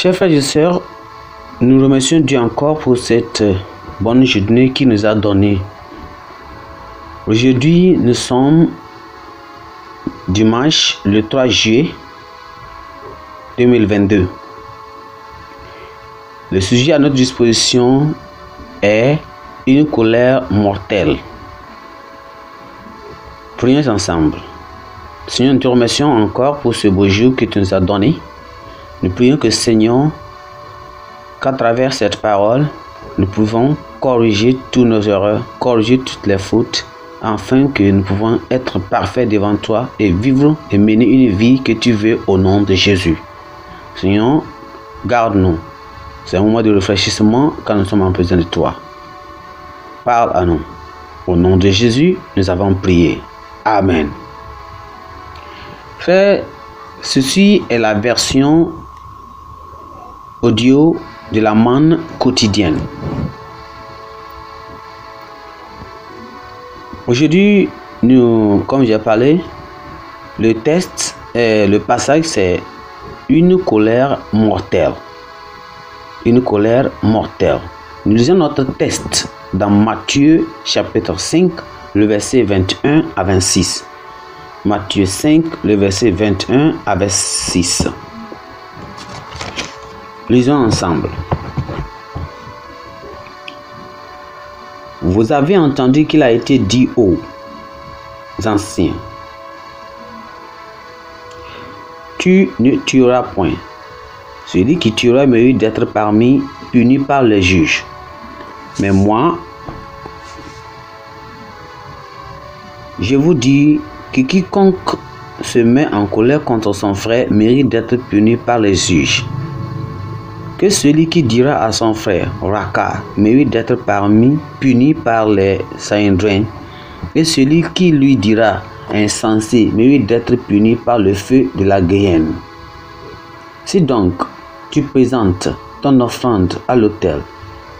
Chers frères et sœurs, nous remercions Dieu encore pour cette bonne journée qu'il nous a donnée. Aujourd'hui, nous sommes dimanche le 3 juillet 2022. Le sujet à notre disposition est une colère mortelle. Prions ensemble. Seigneur, nous te remercions encore pour ce beau jour que tu nous as donné. Nous prions que Seigneur, qu'à travers cette parole, nous pouvons corriger tous nos erreurs, corriger toutes les fautes, afin que nous pouvons être parfaits devant toi et vivre et mener une vie que tu veux au nom de Jésus. Seigneur, garde-nous. C'est un moment de réfléchissement quand nous sommes en présence de toi. Parle à nous. Au nom de Jésus, nous avons prié. Amen. Frère, ceci est la version audio de la manne quotidienne. Aujourd'hui, nous, comme j'ai parlé, le test, et le passage, c'est une colère mortelle. Une colère mortelle. Nous lisons notre test dans Matthieu chapitre 5, le verset 21 à 26. Matthieu 5, le verset 21 à 26. Lisons ensemble. Vous avez entendu qu'il a été dit aux anciens, tu ne tueras point. Celui qui tuera mérite d'être parmi puni par les juges. Mais moi, je vous dis que quiconque se met en colère contre son frère mérite d'être puni par les juges que celui qui dira à son frère Raka mérite d'être parmi puni par les Saïdrins, et celui qui lui dira insensé mérite d'être puni par le feu de la Guyenne. Si donc tu présentes ton offrande à l'autel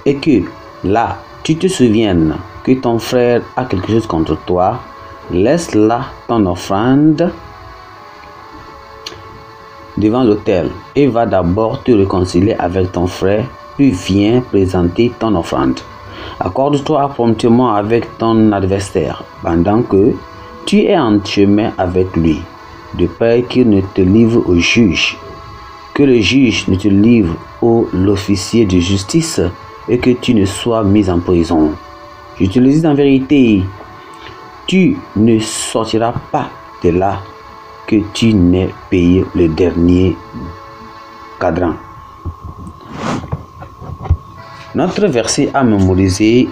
et que là tu te souviennes que ton frère a quelque chose contre toi, laisse là ton offrande devant l'autel et va d'abord te réconcilier avec ton frère, puis viens présenter ton offrande. Accorde-toi promptement avec ton adversaire pendant que tu es en chemin avec lui, de peur qu'il ne te livre au juge, que le juge ne te livre au l'officier de justice et que tu ne sois mis en prison. Je te le dis en vérité, tu ne sortiras pas de là tu n'aies payé le dernier cadran. Notre verset à mémoriser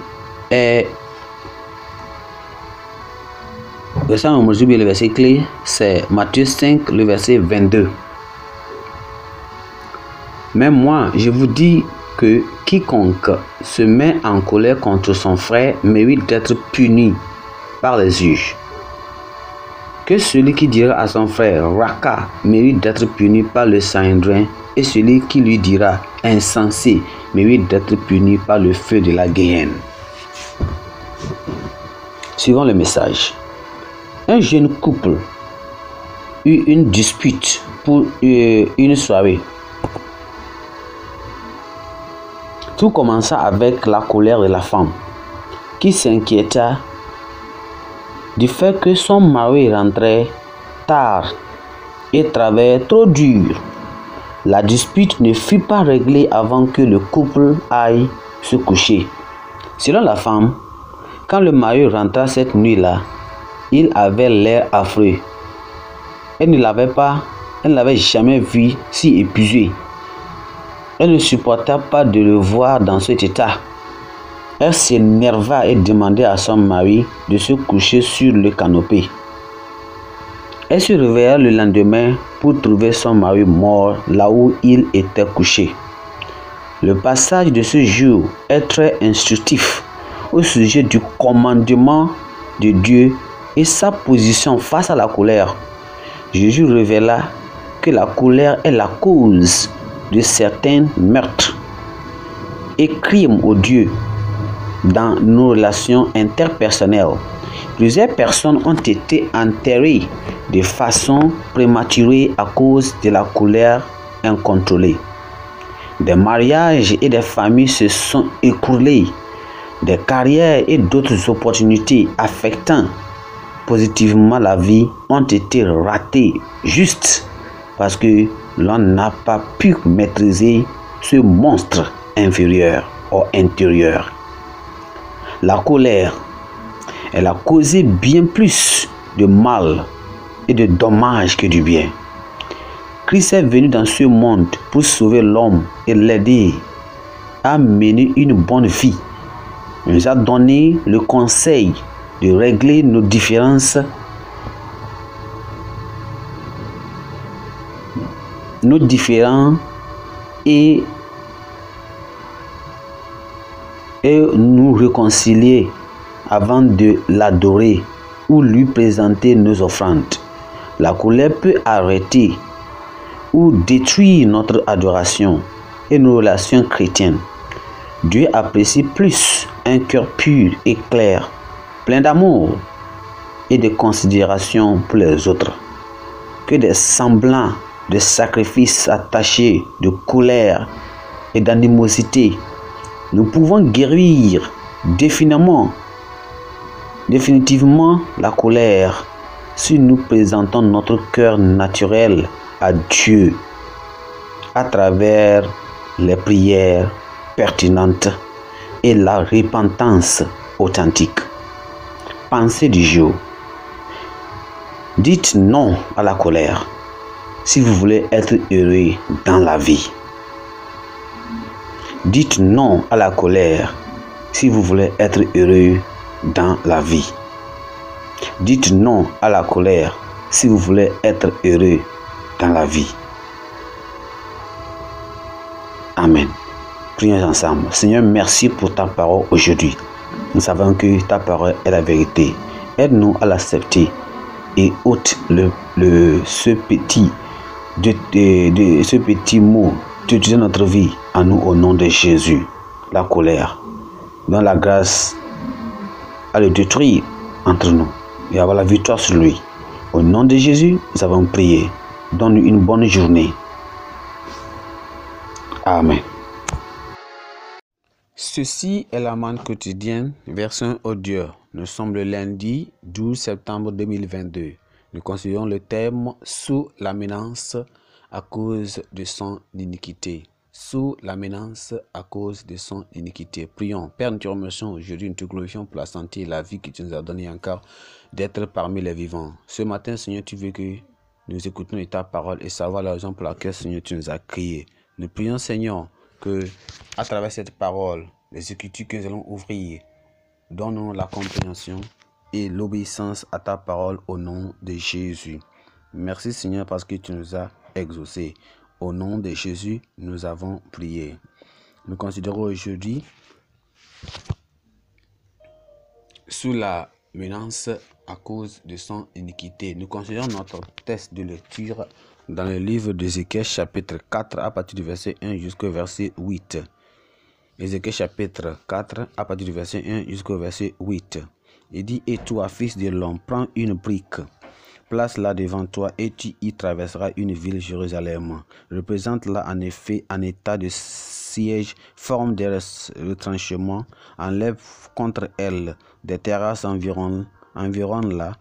est verset à mémoriser, le verset clé, c'est Matthieu 5, le verset 22. Mais moi, je vous dis que quiconque se met en colère contre son frère mérite d'être puni par les juges que celui qui dira à son frère Raka mérite d'être puni par le Saindrin et celui qui lui dira insensé mérite d'être puni par le feu de la Guyenne. Suivant le message. Un jeune couple eut une dispute pour euh, une soirée. Tout commença avec la colère de la femme qui s'inquiéta du fait que son mari rentrait tard et travaillait trop dur. La dispute ne fut pas réglée avant que le couple aille se coucher. Selon la femme, quand le mari rentra cette nuit-là, il avait l'air affreux. Elle ne l'avait pas, elle ne l'avait jamais vu si épuisé. Elle ne supporta pas de le voir dans cet état. Elle s'énerva et demanda à son mari de se coucher sur le canopé. Elle se réveilla le lendemain pour trouver son mari mort là où il était couché. Le passage de ce jour est très instructif au sujet du commandement de Dieu et sa position face à la colère. Jésus révéla que la colère est la cause de certains meurtres et crimes odieux dans nos relations interpersonnelles. Plusieurs personnes ont été enterrées de façon prématurée à cause de la colère incontrôlée. Des mariages et des familles se sont écroulés. Des carrières et d'autres opportunités affectant positivement la vie ont été ratées juste parce que l'on n'a pas pu maîtriser ce monstre inférieur ou intérieur. La colère, elle a causé bien plus de mal et de dommages que du bien. Christ est venu dans ce monde pour sauver l'homme et l'aider à mener une bonne vie. Il nous a donné le conseil de régler nos différences, nos différends et, et nous réconcilier avant de l'adorer ou lui présenter nos offrandes. La colère peut arrêter ou détruire notre adoration et nos relations chrétiennes. Dieu apprécie plus un cœur pur et clair, plein d'amour et de considération pour les autres, que des semblants de sacrifices attachés de colère et d'animosité. Nous pouvons guérir définitivement définitivement la colère si nous présentons notre cœur naturel à Dieu à travers les prières pertinentes et la repentance authentique. Pensez du jour. Dites non à la colère si vous voulez être heureux dans la vie. Dites non à la colère si vous voulez être heureux dans la vie. Dites non à la colère si vous voulez être heureux dans la vie. Amen. Prions ensemble. Seigneur, merci pour ta parole aujourd'hui. Nous savons que ta parole est la vérité. Aide-nous à l'accepter et ôte le, ce, petit, de, de, ce petit mot de notre vie à nous au nom de Jésus. La colère. Dans la grâce à le détruire entre nous et avoir la victoire sur lui. Au nom de Jésus, nous avons prié. Donne-nous une bonne journée. Amen. Ceci est la manne quotidienne, version audio. Nous sommes le lundi 12 septembre 2022. Nous considérons le thème sous la menace à cause de son iniquité sous la menace à cause de son iniquité. Prions. Père, nous te remercions aujourd'hui, nous te glorifions pour la santé et la vie que tu nous as donné encore d'être parmi les vivants. Ce matin, Seigneur, tu veux que nous écoutons ta parole et savoir la raison pour laquelle, Seigneur, tu nous as créés. Nous prions, Seigneur, que à travers cette parole, les écritures que nous allons ouvrir, donne-nous la compréhension et l'obéissance à ta parole au nom de Jésus. Merci, Seigneur, parce que tu nous as exaucés. Au nom de Jésus, nous avons prié. Nous considérons aujourd'hui sous la menace à cause de son iniquité. Nous considérons notre test de lecture dans le livre d'Ézéchiel chapitre 4 à partir du verset 1 jusqu'au verset 8. Ézéchiel chapitre 4 à partir du verset 1 jusqu'au verset 8. Il dit, et toi, fils de l'homme, prends une brique Place-la devant toi et tu y traverseras une ville Jérusalem. Représente-la en effet en état de siège, forme des retranchements, enlève contre elle des terrasses environ, là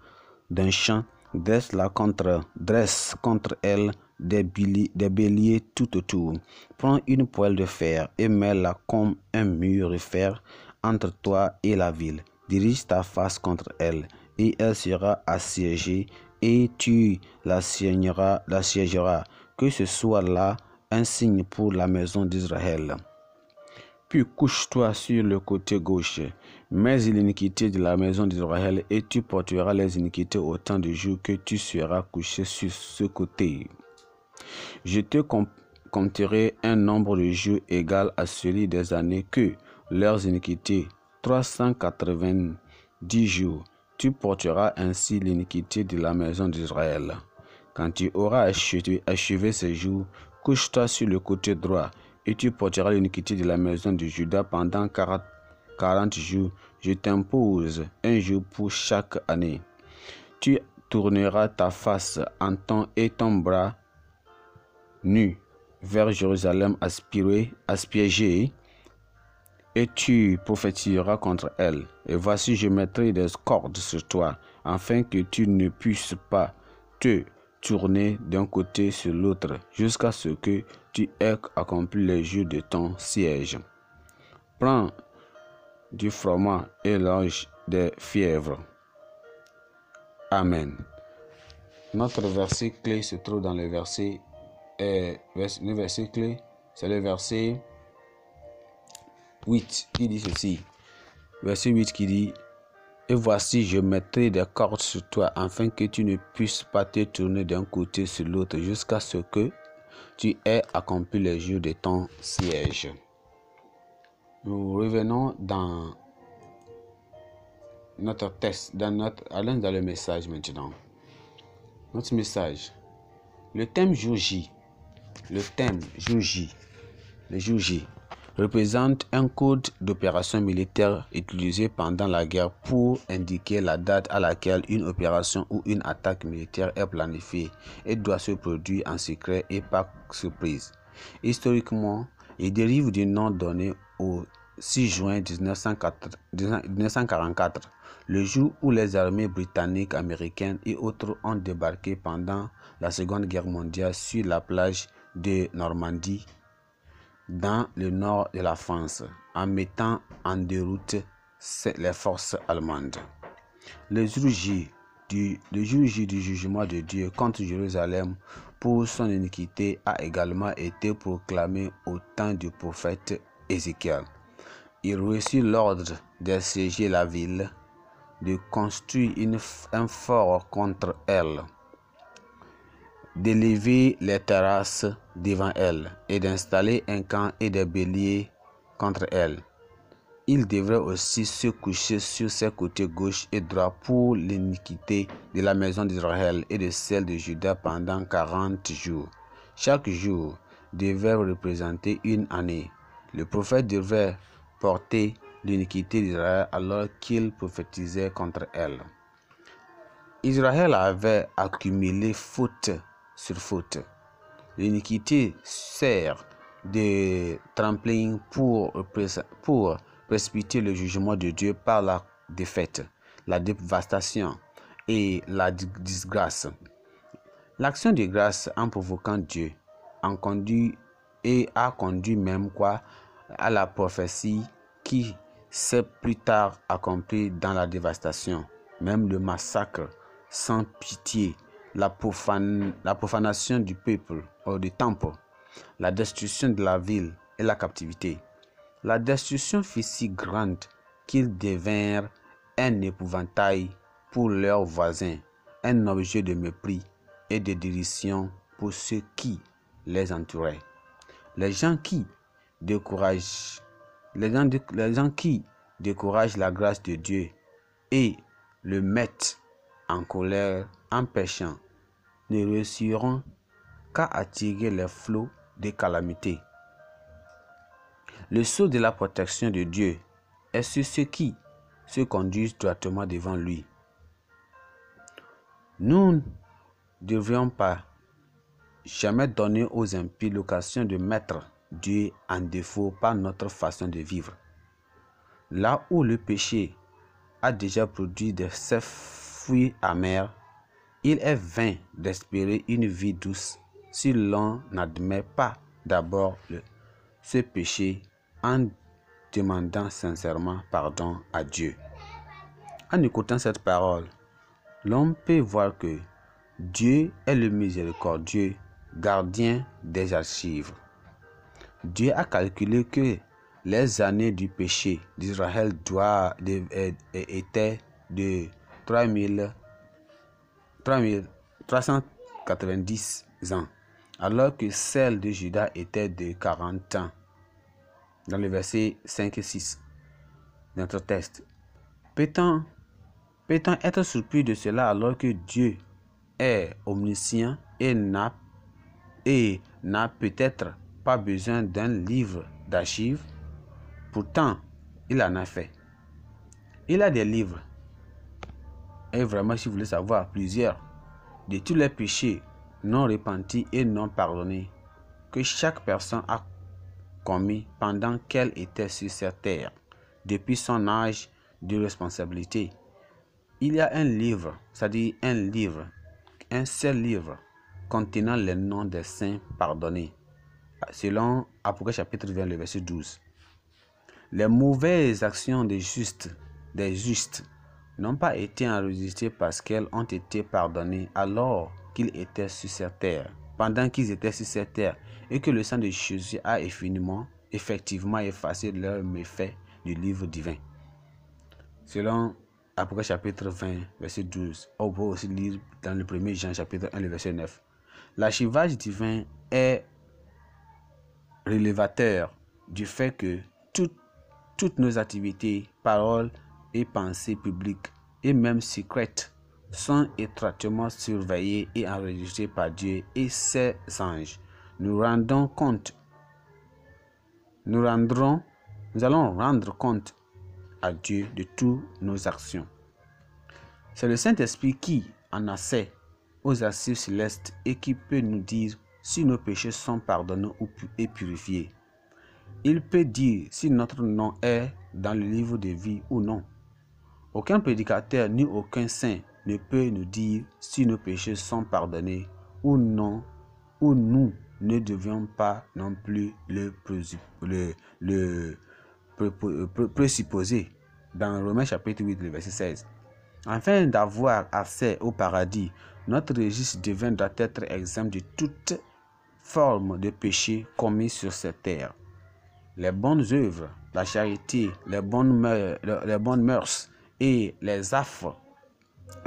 d'un champ, dresse-la contre, dresse contre elle des, des béliers tout autour. Prends une poêle de fer et mets-la comme un mur de fer entre toi et la ville. Dirige ta face contre elle et elle sera assiégée et tu la siégeras, que ce soit là un signe pour la maison d'Israël. Puis couche-toi sur le côté gauche, mets l'iniquité de la maison d'Israël, et tu porteras les iniquités autant de jours que tu seras couché sur ce côté. Je te compterai un nombre de jours égal à celui des années que leurs iniquités, 390 jours. Tu porteras ainsi l'iniquité de la maison d'Israël. Quand tu auras achevé, ces jours, couche-toi sur le côté droit, et tu porteras l'iniquité de la maison de Judas pendant quarante jours. Je t'impose un jour pour chaque année. Tu tourneras ta face en ton et ton bras nu vers Jérusalem aspiré, aspiégée, et tu prophétiseras contre elle. Et voici, je mettrai des cordes sur toi, afin que tu ne puisses pas te tourner d'un côté sur l'autre, jusqu'à ce que tu aies accompli les jours de ton siège. Prends du froment et l'ange des fièvres. Amen. Notre verset clé se trouve dans le verset, euh, le verset clé, c'est le verset 8 qui dit ceci. Verset 8 qui dit Et voici, je mettrai des cordes sur toi afin que tu ne puisses pas te tourner d'un côté sur l'autre jusqu'à ce que tu aies accompli les jours de ton siège. Nous revenons dans notre test, dans notre, allons dans le message maintenant. Notre message. Le thème jour le thème jour le jour représente un code d'opération militaire utilisé pendant la guerre pour indiquer la date à laquelle une opération ou une attaque militaire est planifiée et doit se produire en secret et par surprise. Historiquement, il dérive du nom donné au 6 juin 1944, le jour où les armées britanniques, américaines et autres ont débarqué pendant la Seconde Guerre mondiale sur la plage de Normandie dans le nord de la France en mettant en déroute les forces allemandes. Le jour J du, jugement de Dieu contre Jérusalem pour son iniquité a également été proclamé au temps du prophète Ézéchiel. Il reçut l'ordre d'assiéger la ville, de construire un fort contre elle d'élever les terrasses devant elle et d'installer un camp et des béliers contre elle. Il devrait aussi se coucher sur ses côtés gauche et droit pour l'iniquité de la maison d'Israël et de celle de Juda pendant quarante jours. Chaque jour devait représenter une année. Le prophète devait porter l'iniquité d'Israël alors qu'il prophétisait contre elle. Israël avait accumulé faute sur faute. L'iniquité sert de tremplin pour, précipiter le jugement de Dieu par la défaite, la dévastation et la disgrâce. L'action de grâce en provoquant Dieu en conduit et a conduit même quoi à la prophétie qui s'est plus tard accomplie dans la dévastation, même le massacre sans pitié la, profanation du peuple ou du temple, la destruction de la ville et la captivité. La destruction fut si grande qu'ils devinrent un épouvantail pour leurs voisins, un objet de mépris et de dérision pour ceux qui les entouraient. Les gens qui découragent, les gens, les gens qui découragent la grâce de Dieu et le mettent en colère en péchant ne réussiront qu'à attirer les flots des calamités. Le sceau de la protection de Dieu est sur ceux qui se conduisent droitement devant lui. Nous ne devrions pas jamais donner aux impies l'occasion de mettre Dieu en défaut par notre façon de vivre. Là où le péché a déjà produit des fruits amers, il est vain d'espérer une vie douce si l'on n'admet pas d'abord ce péché en demandant sincèrement pardon à Dieu. En écoutant cette parole, l'on peut voir que Dieu est le miséricordieux gardien des archives. Dieu a calculé que les années du péché d'Israël étaient de 3000 390 ans, alors que celle de Judas était de 40 ans. Dans le verset 5 et 6, notre test. Peut-on peut être surpris de cela alors que Dieu est omniscient et n'a et n'a peut-être pas besoin d'un livre d'archives? Pourtant, il en a fait. Il a des livres et vraiment, si vous voulez savoir, plusieurs de tous les péchés non repentis et non pardonnés que chaque personne a commis pendant qu'elle était sur cette terre, depuis son âge de responsabilité. Il y a un livre, c'est-à-dire un livre, un seul livre contenant les noms des saints pardonnés, selon Apocalypse chapitre 20, le verset 12. Les mauvaises actions des justes, des justes n'ont pas été enregistrées parce qu'elles ont été pardonnées alors qu'ils étaient sur cette terre, pendant qu'ils étaient sur cette terre, et que le sang de Jésus a effectivement effacé leurs méfaits du livre divin. Selon Apocalypse chapitre 20, verset 12, on peut aussi lire dans le 1er Jean chapitre 1, le verset 9. L'archivage divin est révélateur du fait que toutes nos activités, paroles et pensées publiques et même secrètes sont étroitement surveillées et enregistrées par Dieu et ses anges. Nous rendons compte, nous rendrons, nous allons rendre compte à Dieu de toutes nos actions. C'est le Saint-Esprit qui en a sait aux archives célestes et qui peut nous dire si nos péchés sont pardonnés et purifiés. Il peut dire si notre nom est dans le livre de vie ou non. Aucun prédicateur ni aucun saint ne peut nous dire si nos péchés sont pardonnés ou non, ou nous ne devions pas non plus le, le, présupposer. Dans Romains chapitre 8, verset 16. Afin d'avoir accès au paradis, notre registre divin doit être exempt de toute forme de péché commis sur cette terre. Les bonnes œuvres, la charité, les bonnes, mœurs, les bonnes mœurs et les affres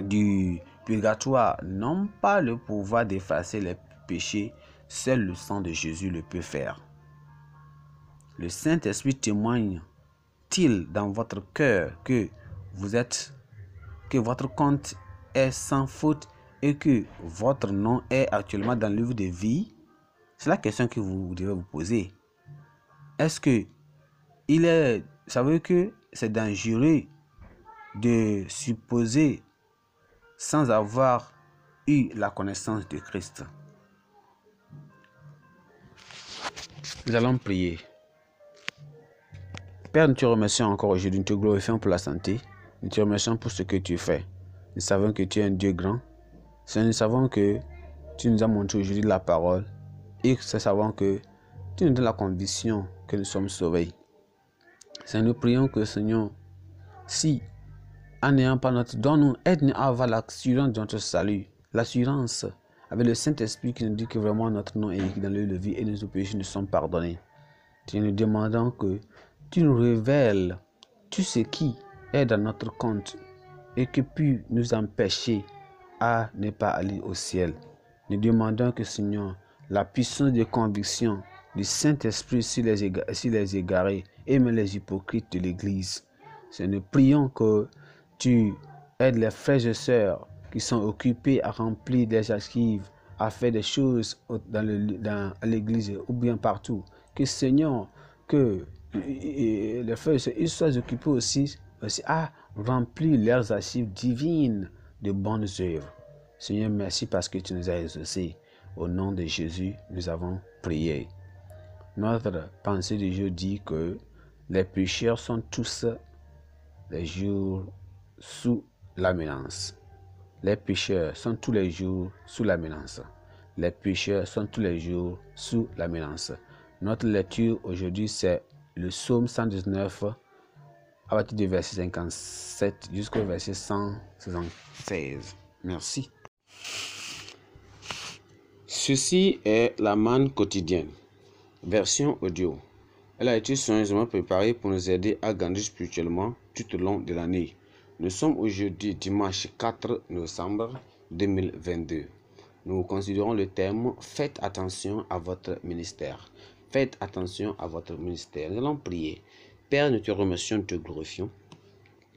du purgatoire n'ont pas le pouvoir d'effacer les péchés, seul le sang de Jésus le peut faire. Le Saint-Esprit témoigne-t-il dans votre cœur que vous êtes que votre compte est sans faute et que votre nom est actuellement dans le livre de vie? C'est la question que vous devez vous poser. Est-ce que il est, savez que c'est dangereux de supposer sans avoir eu la connaissance de Christ. Nous allons prier. Père, nous te remercions encore aujourd'hui, nous te glorifions pour la santé. Nous te remercions pour ce que tu fais. Nous savons que tu es un Dieu grand. Nous savons que tu nous as montré aujourd'hui la parole. Et nous savons que tu nous donnes la conviction que nous sommes sauvés. Seigneur, nous prions que Seigneur, si en n'ayant pas notre don, nous aide à avoir l'assurance de notre salut, l'assurance avec le Saint-Esprit qui nous dit que vraiment notre nom est écrit dans le de vie et nos péchés nous sont pardonnés. Tu nous demandons que tu nous révèles tout ce qui est dans notre compte et qui peut nous empêcher à ne pas aller au ciel. Nous demandons que Seigneur, la puissance de conviction du Saint-Esprit sur les égarés et même les hypocrites de l'Église. Nous prions que tu aides les frères et sœurs qui sont occupés à remplir des archives, à faire des choses dans l'église ou bien partout. Que Seigneur, que les frères et sœurs ils soient occupés aussi, aussi à remplir leurs archives divines de bonnes œuvres. Seigneur, merci parce que tu nous as exaucés. Au nom de Jésus, nous avons prié. Notre pensée du jour dit que les pécheurs sont tous les jours sous la menace. Les pécheurs sont tous les jours sous la menace. Les pécheurs sont tous les jours sous la menace. Notre lecture aujourd'hui, c'est le psaume 119 à partir du verset 57 jusqu'au verset 176. Merci. Ceci est la manne quotidienne, version audio. Elle a été soigneusement préparée pour nous aider à grandir spirituellement tout au long de l'année. Nous sommes aujourd'hui dimanche 4 novembre 2022. Nous considérons le thème Faites attention à votre ministère. Faites attention à votre ministère. Nous allons prier. Père, nous te remercions, nous te glorifions.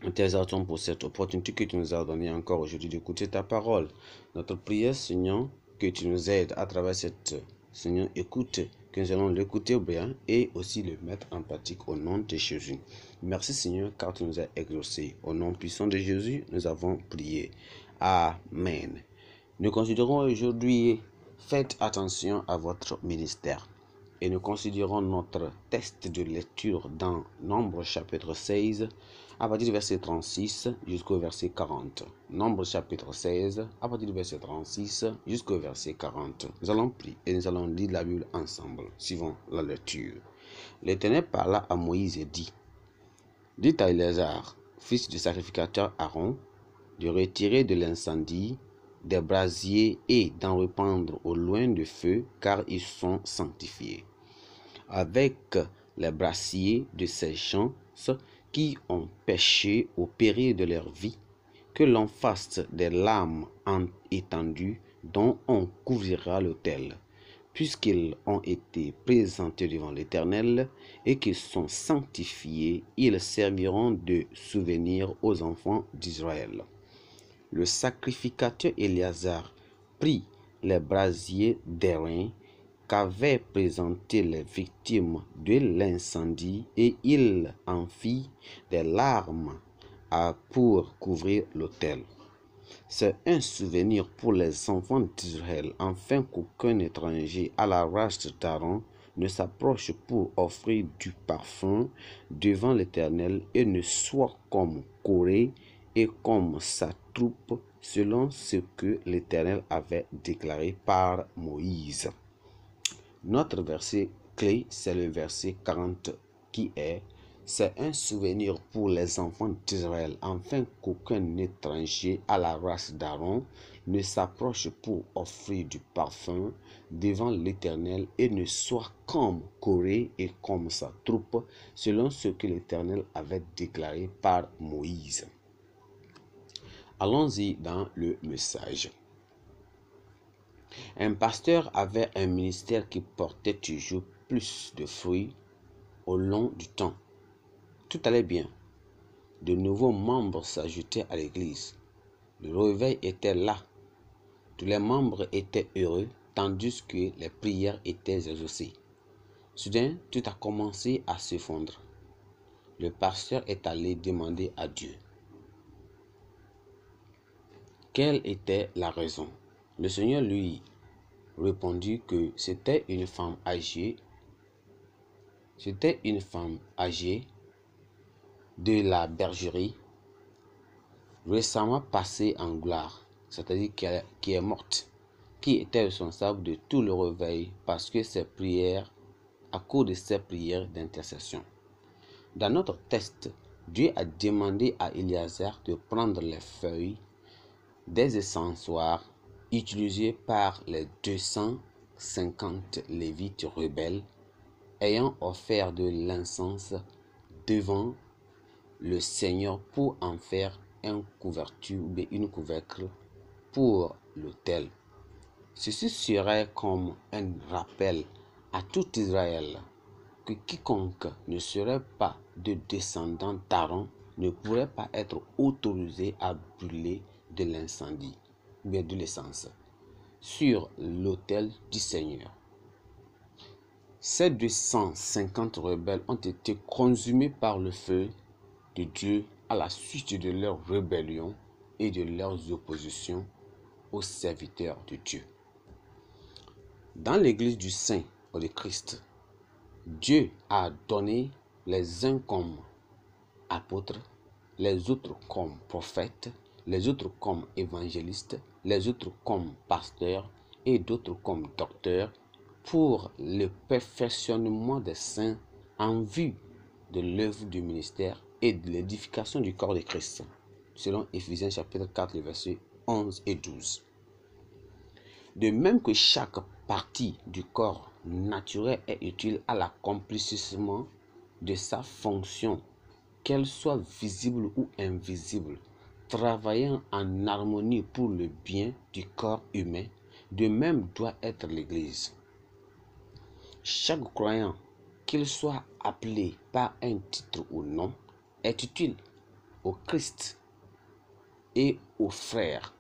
Nous t'exaltons pour cette opportunité que tu nous as donnée encore aujourd'hui d'écouter ta parole. Notre prière, Seigneur, que tu nous aides à travers cette, Seigneur, écoute que nous allons l'écouter bien et aussi le mettre en pratique au nom de Jésus. Merci Seigneur car tu nous as exaucés. Au nom puissant de Jésus, nous avons prié. Amen. Nous considérons aujourd'hui, faites attention à votre ministère. et nous considérons notre test de lecture dans Nombre chapitre 16 à partir du verset 36 jusqu'au verset 40. Nombre chapitre 16 à partir du verset 36 jusqu'au verset 40. Nous allons prier et nous allons lire la Bible ensemble, suivant la lecture. L'Éternel parla à Moïse et dit Dites à Éléazar, fils du sacrificateur Aaron, de retirer de l'incendie des brasiers et d'en répandre au loin du feu, car ils sont sanctifiés. Avec les brasiers de ces gens qui ont péché au péril de leur vie, que l'on fasse des lames étendues dont on couvrira l'autel, puisqu'ils ont été présentés devant l'Éternel et qu'ils sont sanctifiés, ils serviront de souvenir aux enfants d'Israël. Le sacrificateur Éléazar prit les brasiers d'airain qu'avaient présenté les victimes de l'incendie et il en fit des larmes pour couvrir l'autel. C'est un souvenir pour les enfants d'Israël, afin qu'aucun étranger à la race d'Aaron ne s'approche pour offrir du parfum devant l'Éternel et ne soit comme Corée et comme sa troupe selon ce que l'Éternel avait déclaré par Moïse. Notre verset clé, c'est le verset 40 qui est c'est un souvenir pour les enfants d'Israël, afin qu'aucun étranger à la race d'Aaron ne s'approche pour offrir du parfum devant l'Éternel et ne soit comme Corée et comme sa troupe, selon ce que l'Éternel avait déclaré par Moïse. Allons-y dans le message. Un pasteur avait un ministère qui portait toujours plus de fruits au long du temps. Tout allait bien. De nouveaux membres s'ajoutaient à l'église. Le réveil était là. Tous les membres étaient heureux tandis que les prières étaient exaucées. Soudain, tout a commencé à se fondre. Le pasteur est allé demander à Dieu quelle était la raison? Le Seigneur lui répondit que c'était une femme âgée. C'était une femme âgée de la bergerie, récemment passée en gloire, c'est-à-dire qui est morte, qui était responsable de tout le réveil parce que ses prières, à cause de ses prières d'intercession. Dans notre test, Dieu a demandé à Éléazar de prendre les feuilles des essensoirs utilisés par les 250 lévites rebelles ayant offert de l'encens devant le Seigneur pour en faire un couverture ou une couvercle pour l'autel. Ceci serait comme un rappel à tout Israël que quiconque ne serait pas de descendant d'Aaron ne pourrait pas être autorisé à brûler de l'incendie, bien sur l'autel du Seigneur. Ces 250 rebelles ont été consumés par le feu de Dieu à la suite de leur rébellion et de leurs oppositions aux serviteurs de Dieu. Dans l'église du Saint ou de Christ, Dieu a donné les uns comme apôtres, les autres comme prophètes, les autres comme évangélistes, les autres comme pasteurs et d'autres comme docteurs pour le perfectionnement des saints en vue de l'œuvre du ministère et de l'édification du corps de Christ, selon Éphésiens chapitre 4, versets 11 et 12. De même que chaque partie du corps naturel est utile à l'accomplissement de sa fonction, qu'elle soit visible ou invisible, travaillant en harmonie pour le bien du corps humain, de même doit être l'Église. Chaque croyant, qu'il soit appelé par un titre ou non, est utile au Christ et aux frères.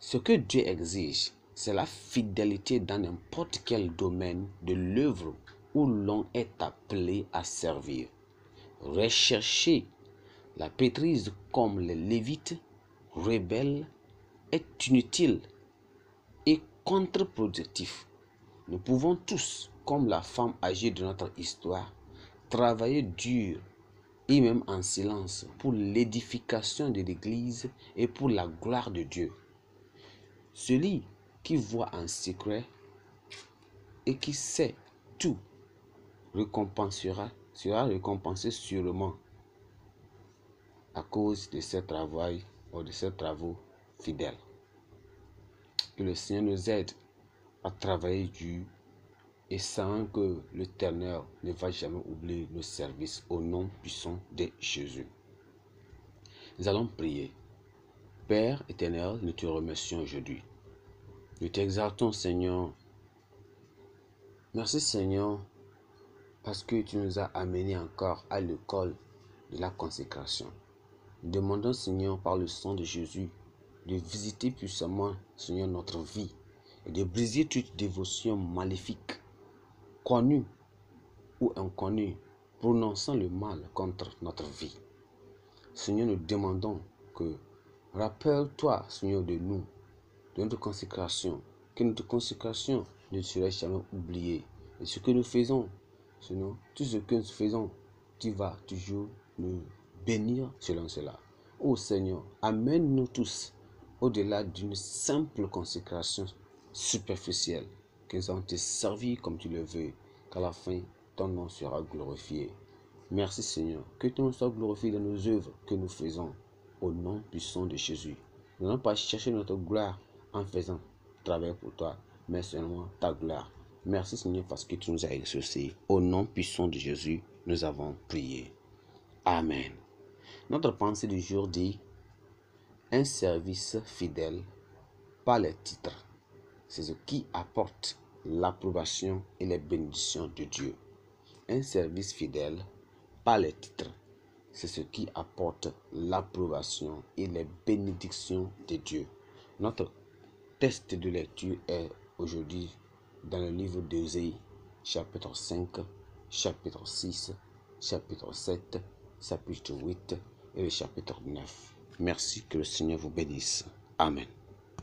Ce que Dieu exige, c'est la fidélité dans n'importe quel domaine de l'œuvre où l'on est appelé à servir. Rechercher la pétrise comme les Lévites rebelles est inutile et contre-productif. nous pouvons tous, comme la femme âgée de notre histoire, travailler dur et même en silence pour l'édification de l'Église et pour la gloire de Dieu. Celui qui voit en secret et qui sait tout sera récompensé sûrement à cause de de ces travaux fidèles. Que le Seigneur nous aide à travailler dur et sans que l'Éternel ne va jamais oublier nos services au nom puissant de Jésus. Nous allons prier. Père éternel, nous te remercions aujourd'hui. Nous t'exaltons, Seigneur. Merci, Seigneur, parce que tu nous as amenés encore à l'école de la consécration. Demandons, Seigneur, par le sang de Jésus, de visiter puissamment, Seigneur, notre vie et de briser toute dévotion maléfique, connue ou inconnue, prononçant le mal contre notre vie. Seigneur, nous demandons que, rappelle-toi, Seigneur, de nous, de notre consécration, que notre consécration ne serait jamais oubliée. Et ce que nous faisons, Seigneur, tout ce que nous faisons, tu vas toujours nous bénir selon cela. Ô Seigneur, amène-nous tous au-delà d'une simple consécration superficielle, que nous te servir comme tu le veux, qu'à la fin, ton nom sera glorifié. Merci Seigneur, que ton nom soit glorifié dans nos œuvres que nous faisons, au nom puissant de Jésus. Nous n'allons pas chercher notre gloire en faisant travail pour toi, mais seulement ta gloire. Merci Seigneur parce que tu nous as exaucés. Au nom puissant de Jésus, nous avons prié. Amen. Notre pensée du jour dit un service fidèle par les titres. C'est ce qui apporte l'approbation et les bénédictions de Dieu. Un service fidèle par les titres. C'est ce qui apporte l'approbation et les bénédictions de Dieu. Notre test de lecture est aujourd'hui dans le livre d'Ésaïe, chapitre 5, chapitre 6, chapitre 7, chapitre 8 et le chapitre 9. Merci que le Seigneur vous bénisse. Amen.